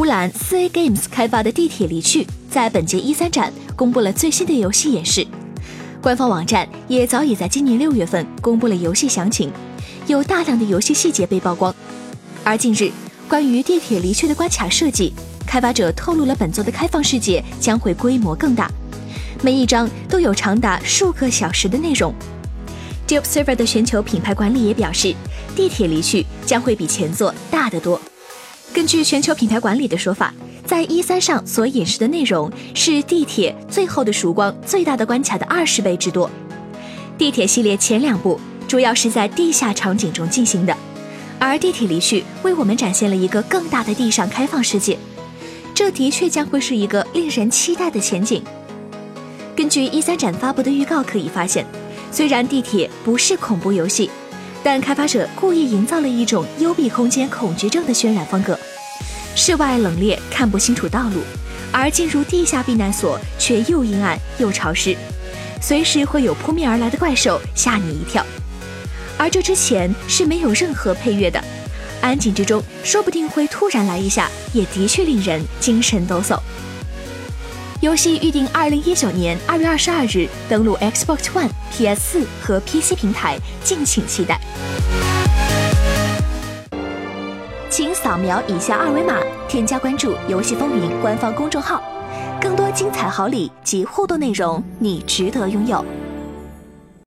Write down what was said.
乌兰四 A Games 开发的《地铁离去》在本届一三展公布了最新的游戏演示，官方网站也早已在今年六月份公布了游戏详情，有大量的游戏细节被曝光。而近日，关于《地铁离去》的关卡设计，开发者透露了本作的开放世界将会规模更大，每一章都有长达数个小时的内容。d e e p Server 的全球品牌管理也表示，《地铁离去》将会比前作大得多。根据全球品牌管理的说法，在一三上所演示的内容是地铁最后的曙光最大的关卡的二十倍之多。地铁系列前两部主要是在地下场景中进行的，而地铁离去为我们展现了一个更大的地上开放世界，这的确将会是一个令人期待的前景。根据一三展发布的预告可以发现，虽然地铁不是恐怖游戏。但开发者故意营造了一种幽闭空间恐惧症的渲染风格，室外冷冽看不清楚道路，而进入地下避难所却又阴暗又潮湿，随时会有扑面而来的怪兽吓你一跳。而这之前是没有任何配乐的，安静之中说不定会突然来一下，也的确令人精神抖擞。游戏预定二零一九年二月二十二日登陆 Xbox One、PS 四和 PC 平台，敬请期待。请扫描以下二维码，添加关注“游戏风云”官方公众号，更多精彩好礼及互动内容，你值得拥有。